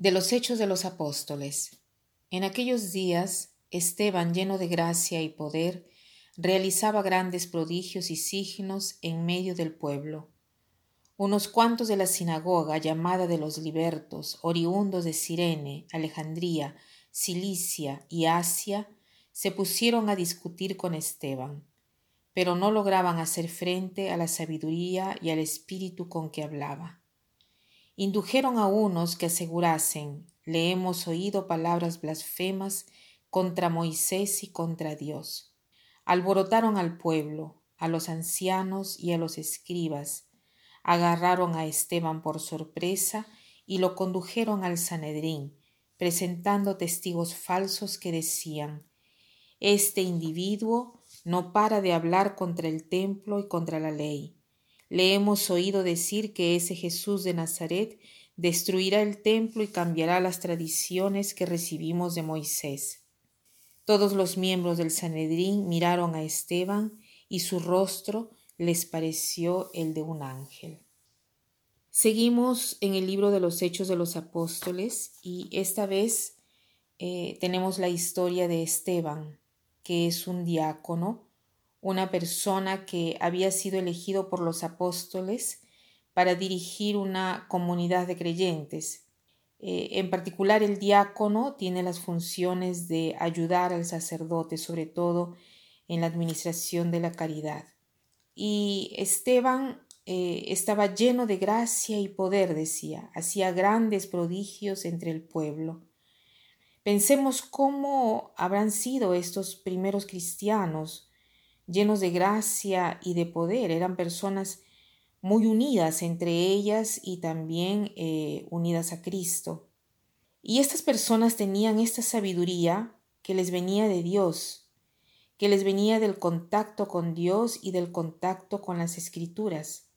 De los Hechos de los Apóstoles. En aquellos días, Esteban, lleno de gracia y poder, realizaba grandes prodigios y signos en medio del pueblo. Unos cuantos de la sinagoga llamada de los libertos, oriundos de Cirene, Alejandría, Cilicia y Asia, se pusieron a discutir con Esteban, pero no lograban hacer frente a la sabiduría y al espíritu con que hablaba indujeron a unos que asegurasen le hemos oído palabras blasfemas contra Moisés y contra Dios. Alborotaron al pueblo, a los ancianos y a los escribas, agarraron a Esteban por sorpresa y lo condujeron al Sanedrín, presentando testigos falsos que decían Este individuo no para de hablar contra el templo y contra la ley. Le hemos oído decir que ese Jesús de Nazaret destruirá el templo y cambiará las tradiciones que recibimos de Moisés. Todos los miembros del Sanedrín miraron a Esteban y su rostro les pareció el de un ángel. Seguimos en el libro de los Hechos de los Apóstoles y esta vez eh, tenemos la historia de Esteban, que es un diácono una persona que había sido elegido por los apóstoles para dirigir una comunidad de creyentes. Eh, en particular, el diácono tiene las funciones de ayudar al sacerdote, sobre todo en la administración de la caridad. Y Esteban eh, estaba lleno de gracia y poder, decía, hacía grandes prodigios entre el pueblo. Pensemos cómo habrán sido estos primeros cristianos, llenos de gracia y de poder. Eran personas muy unidas entre ellas y también eh, unidas a Cristo. Y estas personas tenían esta sabiduría que les venía de Dios, que les venía del contacto con Dios y del contacto con las escrituras.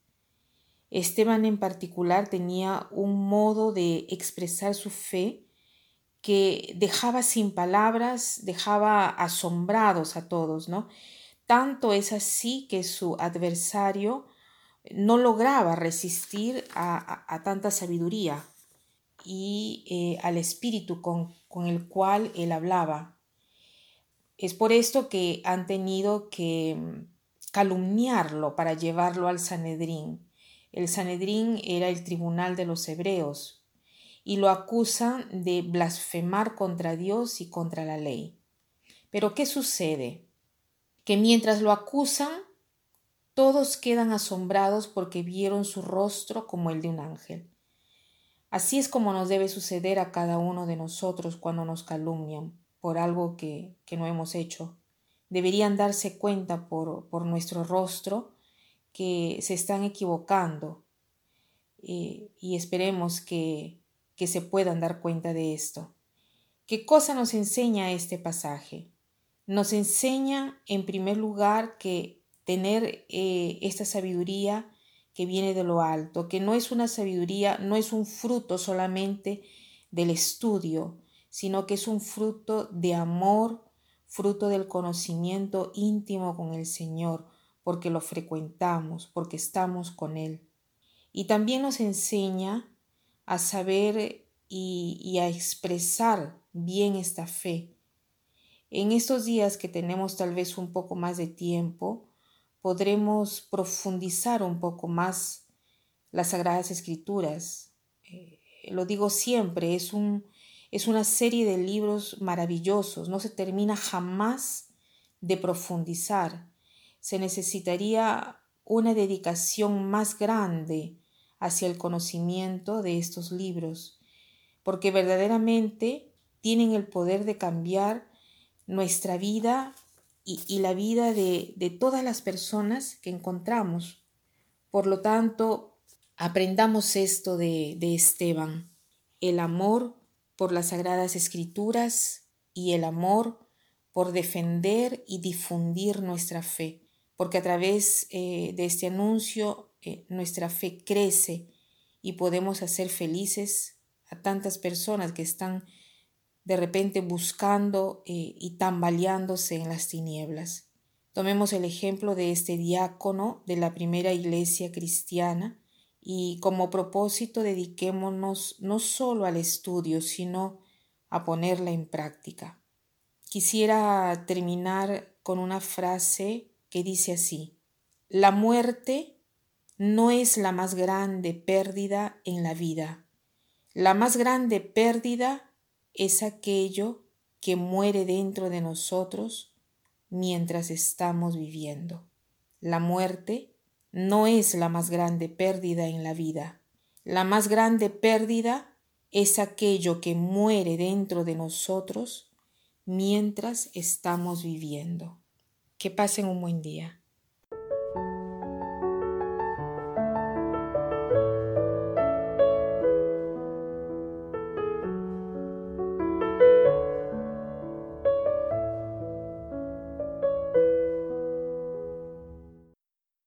Esteban en particular tenía un modo de expresar su fe que dejaba sin palabras, dejaba asombrados a todos, ¿no? Tanto es así que su adversario no lograba resistir a, tanta sabiduría y eh, al espíritu con, con el cual él hablaba. Es por esto que han tenido que mm, calumniarlo para llevarlo al Sanedrín. El Sanedrín era el tribunal de los hebreos y lo acusan de blasfemar contra Dios y contra la ley. Pero ¿qué sucede? Que mientras lo acusan, todos quedan asombrados porque vieron su rostro como el de un ángel. Así es como nos debe suceder a cada uno de nosotros cuando nos calumnian por algo que, que no hemos hecho. Deberían darse cuenta por, por nuestro rostro que se están equivocando eh, y esperemos que, que se puedan dar cuenta de esto. ¿Qué cosa nos enseña este pasaje? Nos enseña en primer lugar que tener eh, esta sabiduría que viene de lo alto, que no es una sabiduría, no es un fruto solamente del estudio, sino que es un fruto de amor, fruto del conocimiento íntimo con el Señor, porque lo frecuentamos, porque estamos con Él. Y también nos enseña a saber y, y a expresar bien esta fe, en estos días que tenemos tal vez un poco más de tiempo, podremos profundizar un poco más las Sagradas Escrituras. Eh, lo digo siempre, es, un, es una serie de libros maravillosos, no se termina jamás de profundizar. Se necesitaría una dedicación más grande hacia el conocimiento de estos libros, porque verdaderamente tienen el poder de cambiar nuestra vida y, la vida de, de todas las personas que encontramos. Por lo tanto, aprendamos esto de, de Esteban, el amor por las sagradas escrituras y el amor por defender y difundir nuestra fe, porque a través eh, de este anuncio eh, nuestra fe crece y podemos hacer felices a tantas personas que están de repente buscando eh, y tambaleándose en las tinieblas. Tomemos el ejemplo de este diácono de la primera iglesia cristiana y como propósito dediquémonos no solo al estudio, sino a ponerla en práctica. Quisiera terminar con una frase que dice así, la muerte no es la más grande pérdida en la vida. La más grande pérdida es aquello que muere dentro de nosotros mientras estamos viviendo. La muerte no es la más grande pérdida en la vida. La más grande pérdida es aquello que muere dentro de nosotros mientras estamos viviendo. Que pasen un buen día.